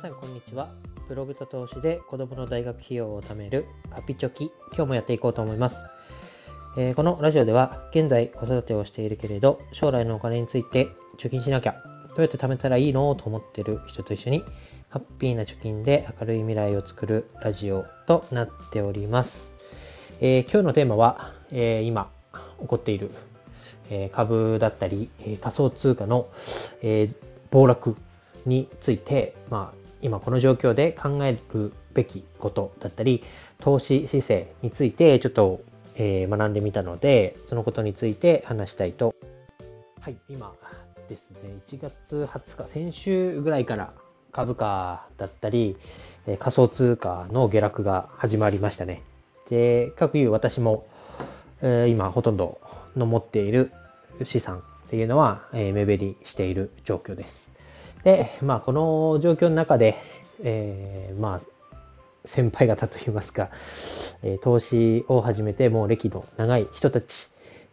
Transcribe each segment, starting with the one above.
皆さんこんにちは。ブログと投資で子供の大学費用を貯めるパピチョキ。今日もやっていこうと思います、えー、このラジオでは現在子育てをしているけれど将来のお金について貯金しなきゃどうやって貯めたらいいのと思ってる人と一緒にハッピーな貯金で明るい未来を作るラジオとなっております、えー、今日のテーマは、えー、今起こっているえ株だったりえ仮想通貨のえ暴落について、まあ、今この状況で考えるべきことだったり、投資姿勢についてちょっと、えー、学んでみたので、そのことについて話したいと。はい、今ですね、1月20日、先週ぐらいから株価だったり、え仮想通貨の下落が始まりましたね。で、各有私も、えー、今ほとんどの持っている資産っていうのは、えー、目減りしている状況です。で、まあ、この状況の中で、えー、まあ、先輩方といいますか、えー、投資を始めてもう歴の長い人たち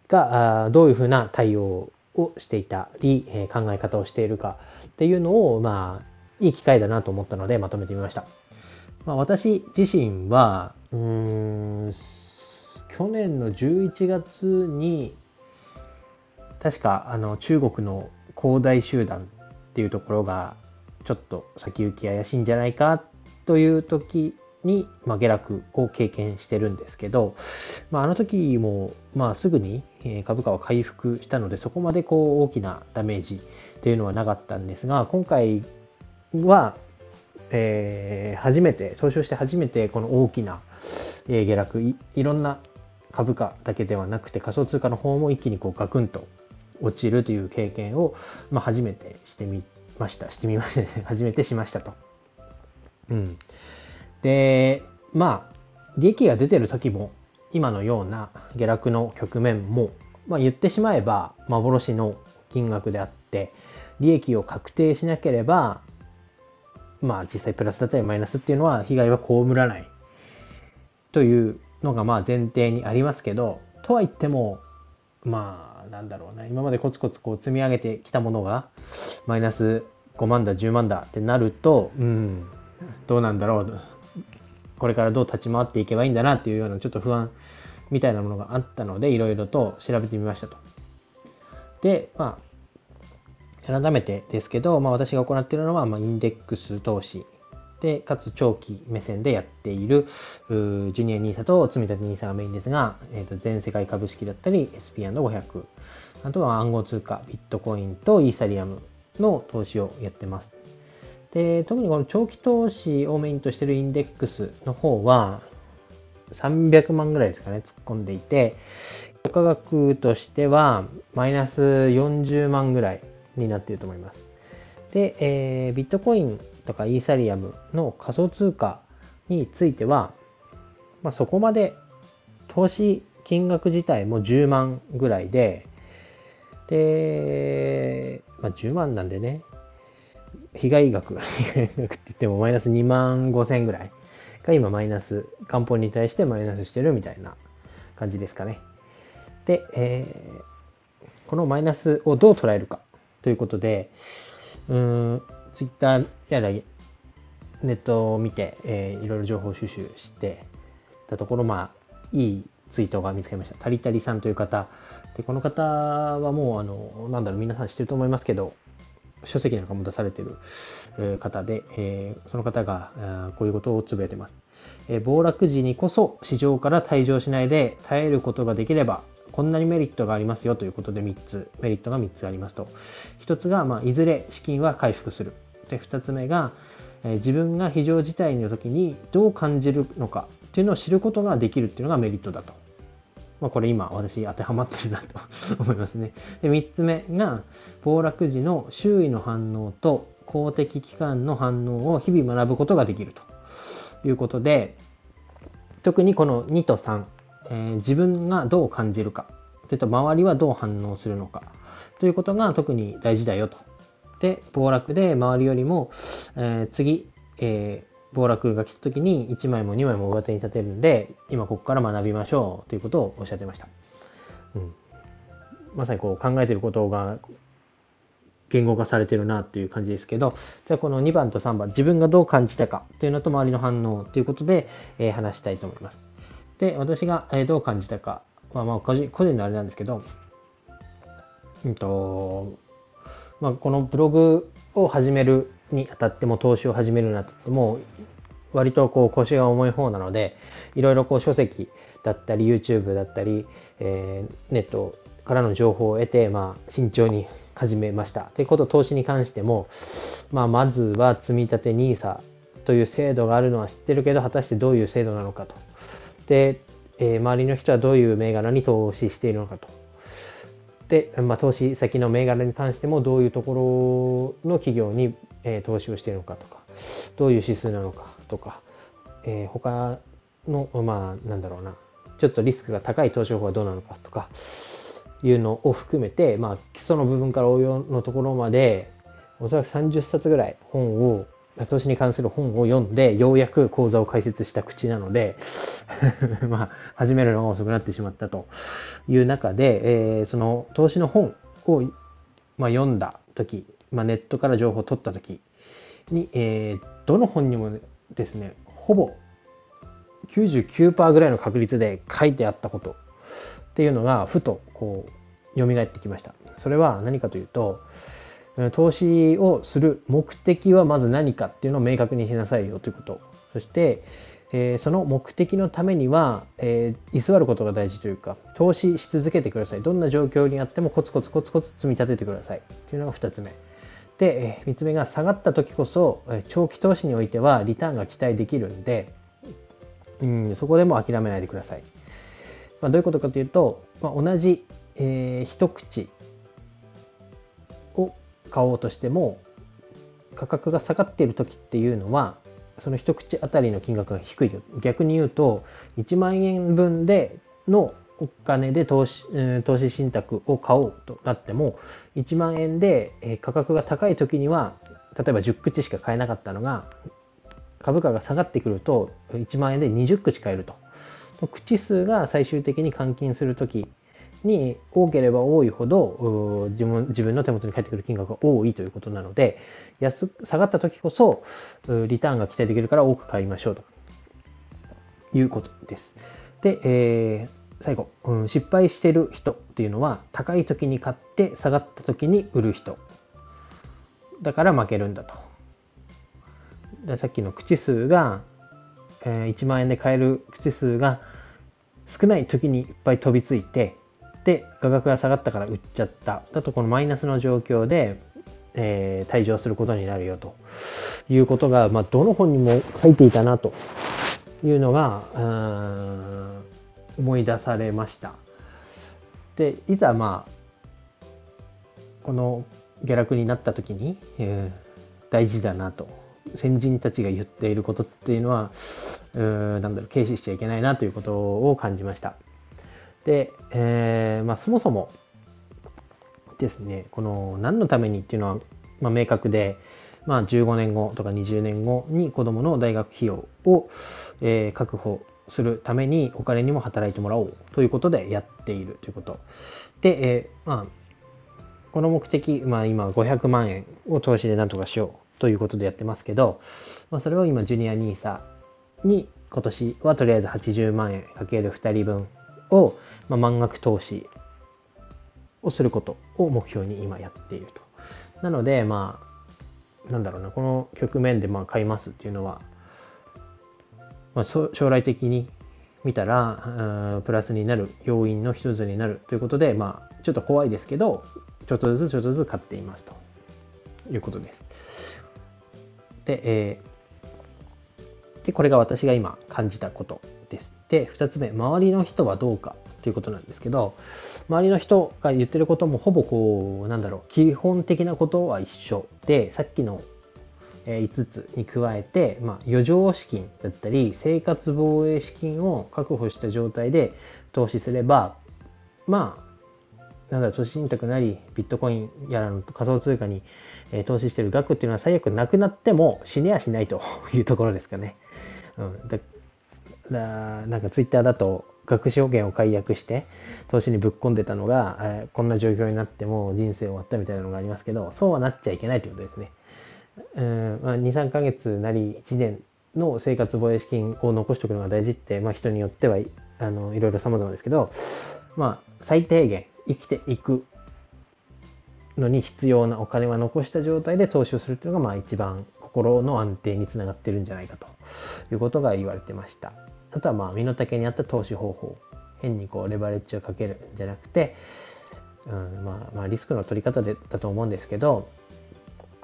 が、あどういうふうな対応をしていたり、えー、考え方をしているかっていうのを、まあ、いい機会だなと思ったのでまとめてみました。まあ、私自身は、うん、去年の11月に、確かあの中国の恒大集団っていうところがちょっと先行き怪しいんじゃないかという時に、まあ、下落を経験してるんですけど、まあ、あの時も、まあ、すぐに株価は回復したのでそこまでこう大きなダメージというのはなかったんですが今回は、えー、初めて投資をして初めてこの大きな、下落いいろんな株価だけではなくて仮想通貨の方も一気にこうガクンと落ちるという経験を、まあ、初めてしてみました。してみましたね。初めてしましたと。うん。で、まあ、利益が出てる時も、今のような下落の局面も、まあ、言ってしまえば幻の金額であって、利益を確定しなければ、まあ実際プラスだったりマイナスっていうのは被害は被らないというのがまあ前提にありますけど、とは言っても、まあなんだろうな、今までコツコツこう積み上げてきたものが、マイナス5万だ、10万だってなると、うん、どうなんだろう、これからどう立ち回っていけばいいんだなっていうようなちょっと不安みたいなものがあったので、いろいろと調べてみましたと。で、まあ、改めてですけど、まあ、私が行っているのは、まあ、インデックス投資で、かつ長期目線でやっている、ジュニア NISA と積立 NISA がメインですが、えー、と全世界株式だったり、SP&500、あとは暗号通貨、ビットコインとイーサリアムの投資をやってます。で、特にこの長期投資をメインとしているインデックスの方は、300万ぐらいですかね、突っ込んでいて、価格としては、マイナス40万ぐらいになっていると思います。で、えー、ビットコインとかイーサリアムの仮想通貨については、まあ、そこまで投資金額自体も10万ぐらいで、で、まあ、10万なんでね、被害額、被害額って言ってもマイナス2万5千ぐらいが今マイナス、元本に対してマイナスしてるみたいな感じですかね。で、えー、このマイナスをどう捉えるかということで、うん、ツイッターやらネットを見て、えー、いろいろ情報収集してたところ、まあ、いいツイートが見つかりました。タリタリさんという方。で、この方はもう、あの、なんだろう、皆さん知ってると思いますけど、書籍なんかも出されてる、方で、えー、その方がこういうことをつぶやいてます。えー、暴落時にこそ市場から退場しないで耐えることができれば、こんなにメリットがありますよということで3つ、メリットが3つありますと。1つが、まあ、いずれ資金は回復する。で、2つ目が、え、自分が非常事態の時にどう感じるのかっていうのを知ることができるっていうのがメリットだと。まあ、これ今私当てはまってるなと 思いますね。で、3つ目が、暴落時の周囲の反応と公的機関の反応を日々学ぶことができるということで、特にこの2と3、えー、自分がどう感じるか、それと周りはどう反応するのか、ということが特に大事だよと。で、暴落で周りよりも、えー、次、えー、暴落が来た時に1枚も2枚も上手に立てるんで、今ここから学びましょうということをおっしゃってました。うん、まさにこう考えてることが言語化されてるなっていう感じですけど、じゃあこの2番と3番、自分がどう感じたかっていうのと周りの反応ということで、えー、話したいと思います。で、私が、えどう感じたかは、まあ、個人のあれなんですけど、うんと、まあ、このブログを始めるにあたっても、投資を始めるにあたっても、割とこう腰が重い方なので、いろいろこう書籍だったり、YouTube だったり、えー、ネットからの情報を得て、まあ、慎重に始めました。で、こと投資に関しても、まあ、まずは積立 NISA という制度があるのは知ってるけど、果たしてどういう制度なのかと。で、えー、周りの人はどういう銘柄に投資しているのかと。で、まあ、投資先の銘柄に関してもどういうところの企業に、えー、投資をしているのかとか、どういう指数なのかとか、えー、他の、まあ、なんだろうな、ちょっとリスクが高い投資方法はどうなのかとか、いうのを含めて、まあ、基礎の部分から応用のところまで、おそらく30冊ぐらい本を投資に関する本を読んで、ようやく講座を開設した口なので まあ、始めるのが遅くなってしまったという中で、えー、その投資の本を、まあ、読んだ時、まあ、ネットから情報を取った時に、えー、どの本にもですね、ほぼ99%ぐらいの確率で書いてあったことっていうのが、ふとこう、蘇ってきました。それは何かというと、投資をする目的はまず何かっていうのを明確にしなさいよということ。そして、えー、その目的のためには、えー、居座ることが大事というか、投資し続けてください。どんな状況にあってもコツコツコツコツ積み立ててください。というのが2つ目。で、3つ目が下がった時こそ、長期投資においてはリターンが期待できるんで、うん、そこでも諦めないでください。まあ、どういうことかというと、まあ、同じ、えー、一口買おうとしても価格が下がっている時っていうのはその一口あたりの金額が低い逆に言うと1万円分でのお金で投資投資信託を買おうとなっても1万円で価格が高い時には例えば10口しか買えなかったのが株価が下がってくると1万円で20口買えると。口数が最終的に換金する時に多ければ多いほど自分自分の手元に返ってくる金額が多いということなので安下がった時こそリターンが期待できるから多く買いましょうということです。で、えー、最後、うん、失敗してる人っていうのは高い時に買って下がった時に売る人だから負けるんだと。さっきの口数が、えー、1万円で買える口数が少ない時にいっぱい飛びついて価格が下がったから売っちゃった。だとこのマイナスの状況で、えー、退場することになるよと。いうことが、まあ、どの本にも書いていたなというのが思い出されました。でいざまあこの下落になった時に、えー、大事だなと。先人たちが言っていることっていうのは、うなんだろう、軽視しちゃいけないなということを感じました。で、えー、まあ、そもそもですね、この何のためにっていうのは、まあ、明確で、まあ、15年後とか20年後に子供の大学費用を、えー、確保するためにお金にも働いてもらおうということでやっているということ。で、えー、まあ、この目的、まあ今500万円を投資で何とかしようということでやってますけど、まあ、それを今ジュニア NISA に今年はとりあえず80万円かける2人分をまあ、満額投資をすることを目標に今やっていると。なので、まあ、なんだろうな、この局面でまあ買いますっていうのは、まあ、将来的に見たら、プラスになる要因の一つになるということで、まあ、ちょっと怖いですけど、ちょっとずつちょっとずつ買っていますということです。で、えー、でこれが私が今感じたことです。で、2つ目、周りの人はどうかということなんですけど、周りの人が言ってることもほぼこう、なんだろう、基本的なことは一緒で、さっきの5つに加えて、まあ、余剰資金だったり、生活防衛資金を確保した状態で投資すれば、まあ、なんだろう、投資信託なり、ビットコインやらの仮想通貨に、投資してる額っていうのは最悪なくなっても死ねやしないというところですかね。うん、だだなんかツイッターだと、学資保険を解約して投資にぶっ込んでたのが、えー、こんな状況になっても人生終わったみたいなのがありますけどそうはなっちゃいけないということですね。うんまあ、23ヶ月なり1年の生活防衛資金を残しておくのが大事って、まあ、人によってはあのいろいろ様々ですけど、まあ、最低限生きていくのに必要なお金は残した状態で投資をするっていうのが、まあ、一番心の安定につながってるんじゃないかということが言われてました。あとは、まあ、身の丈に合った投資方法。変にこうレバレッジをかけるんじゃなくて、うんまあ、まあ、リスクの取り方でだと思うんですけど、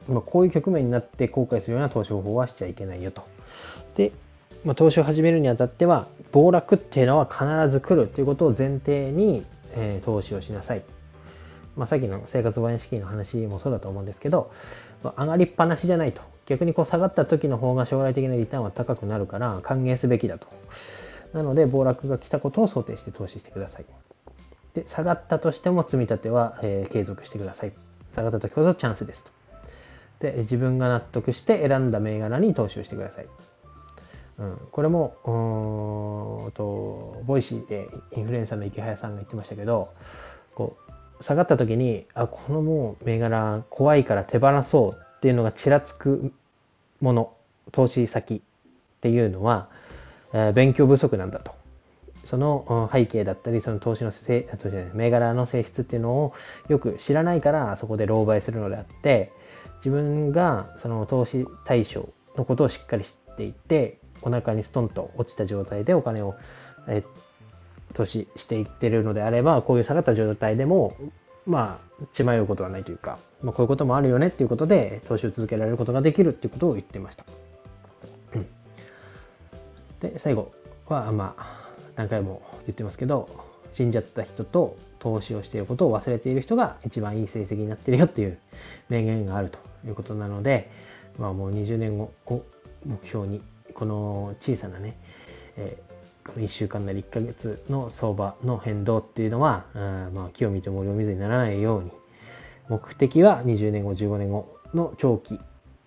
まあ、こういう局面になって後悔するような投資方法はしちゃいけないよと。で、まあ、投資を始めるにあたっては暴落っていうのは必ず来るということを前提に、えー、投資をしなさい。まあ、さっきの生活防衛資金の話もそうだと思うんですけど、まあ、上がりっぱなしじゃないと。逆にこう下がった時の方が将来的なリターンは高くなるから歓迎すべきだと。なので暴落が来たことを想定して投資してください。で下がったとしても積み立ては、えー、継続してください。下がった時こそチャンスですと。で自分が納得して選んだ銘柄に投資をしてください。うん、これもとボイシーでインフルエンサーの池早さんが言ってましたけどこう下がった時にあこのもう銘柄怖いから手放そうっていうのがちらつくもの投資先っていうのは、えー、勉強不足なんだと。その背景だったりその投資のせ投資銘柄の性質っていうのをよく知らないからそこで狼狽するのであって自分がその投資対象のことをしっかり知っていてお腹にストンと落ちた状態でお金を、え投資していってるのであればこういう下がった状態でもまあ血迷うことはないというか、まあ、こういうこともあるよねっていうことで投資を続けられることができるっていうことを言ってました。で最後はまあ何回も言ってますけど死んじゃった人と投資をしていることを忘れている人が一番いい成績になってるよっていう名言があるということなので、まあ、もう20年後を目標にこの小さなね、え、1週間なり1ヶ月の相場の変動っていうのは、あまあ、木を見て森を見ずにならないように、目的は20年後、15年後の長期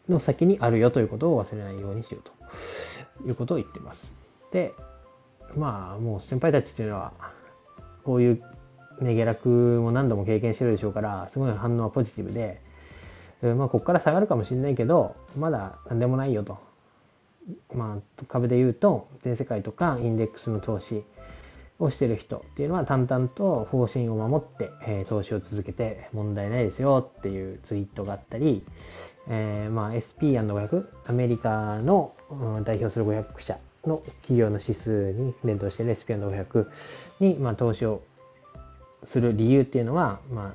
の先にあるよということを忘れないようにしようということを言ってます。で、まあ、もう先輩たちっていうのは、こういうね、下落も何度も経験してるでしょうから、すごい反応はポジティブで、まあ、ここから下がるかもしれないけど、まだ何でもないよと。まあ、株で言うと全世界とかインデックスの投資をしてる人っていうのは淡々と方針を守って、えー、投資を続けて問題ないですよっていうツイートがあったり、えー、まあ SP&500 アメリカの、うん、代表する500社の企業の指数に連動してる SP&500 に、まあ、投資をする理由っていうのは、ま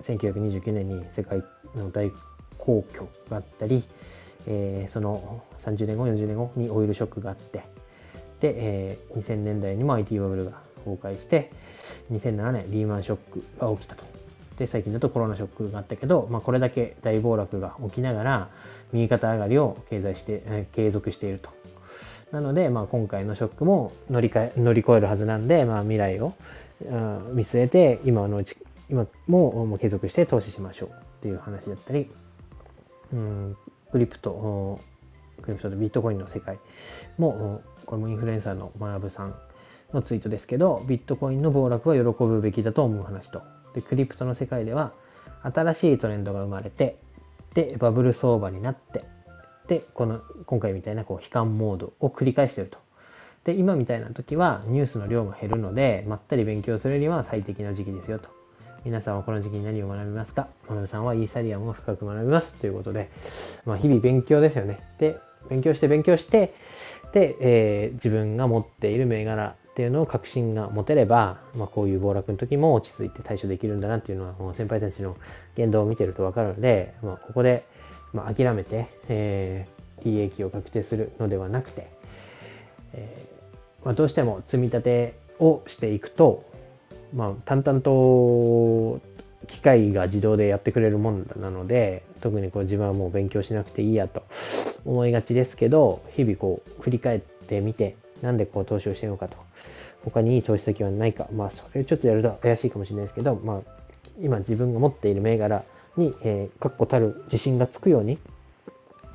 あ、1929年に世界の大公共があったり、えー、その30年後、40年後にオイルショックがあって、で、えー、2000年代にも IT バブルが崩壊して、2007年リーマンショックが起きたと。で、最近だとコロナショックがあったけど、まあ、これだけ大暴落が起きながら、右肩上がりを経済して、えー、継続していると。なので、まあ、今回のショックも乗りえ乗り越えるはずなんで、まあ、未来を見据えて、今のうち、今ももう継続して投資しましょうっていう話だったり、うん、クリプト、クリプトとビットコインの世界も、これもインフルエンサーの学さんのツイートですけど、ビットコインの暴落は喜ぶべきだと思う話と。で、クリプトの世界では、新しいトレンドが生まれて、で、バブル相場になって、で、この、今回みたいなこう悲観モードを繰り返してると。で、今みたいな時はニュースの量も減るので、まったり勉強するには最適な時期ですよと。皆さんはこの時期に何を学びますか？学さんはイーサリアムを深く学びますということで、まあ、日々勉強ですよね。で、勉強して勉強して、で、えー、自分が持っている銘柄っていうのを確信が持てれば、まあ、こういう暴落の時も落ち着いて対処できるんだなっていうのは、もう先輩たちの言動を見てるとわかるので、まあ、ここで、まあ、諦めて、えー、利益を確定するのではなくて、えーまあ、どうしても積み立てをしていくと、まあ、淡々と機械が自動でやってくれるもんなので、特にこう自分はもう勉強しなくていいやと思いがちですけど、日々こう振り返ってみて、なんでこう投資をしてるのかと。他にいい投資先はないか。まあそれをちょっとやると怪しいかもしれないですけど、まあ今自分が持っている銘柄に、えー、確固たる自信がつくように、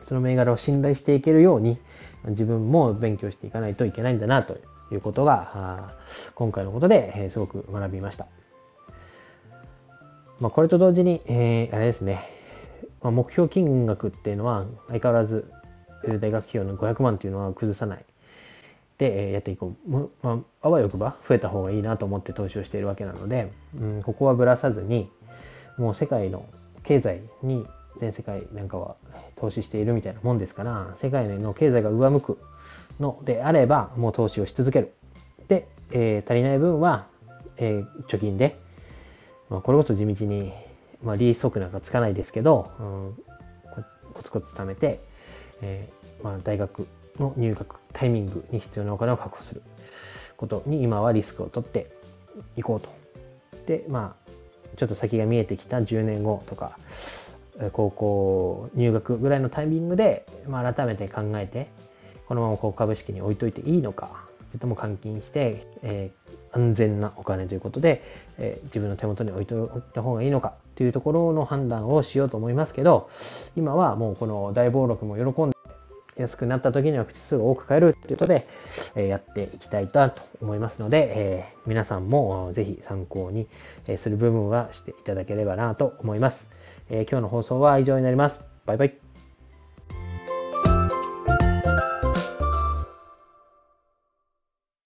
その銘柄を信頼していけるように、自分も勉強していかないといけないんだなということが、今回のことで、すごく学びました。まあ、これと同時に、えー、あれですね、まあ、目標金額っていうのは相変わらず大学費用の500万っていうのは崩さない。でやっていこう、まあ、あわよくば増えた方がいいなと思って投資をしているわけなので、うん、ここはぶらさずにもう世界の経済に全世界なんかは投資しているみたいなもんですから世界の経済が上向くのであればもう投資をし続けるで、えー、足りない分は、えー、貯金で、まあ、これこそ地道に、まあ、利息なんかつかないですけど、うん、コツコツ貯めて、えーまあ、大学の入学タイミングに必要なお金を確保することに今はリスクを取っていこうと。で、まあ、ちょっと先が見えてきた10年後とか、高校入学ぐらいのタイミングで、まあ、改めて考えて、このままこう株式に置いといていいのか、それとも換金して、えー、安全なお金ということで、えー、自分の手元に置いといた方がいいのかというところの判断をしようと思いますけど、今はもうこの大暴録も喜んで、安くなった時には口数を多く買えるということで、えやっていきたいと思いますので、え皆さんもぜひ参考にする部分はしていただければなと思います。え今日の放送は以上になります。バイバイ。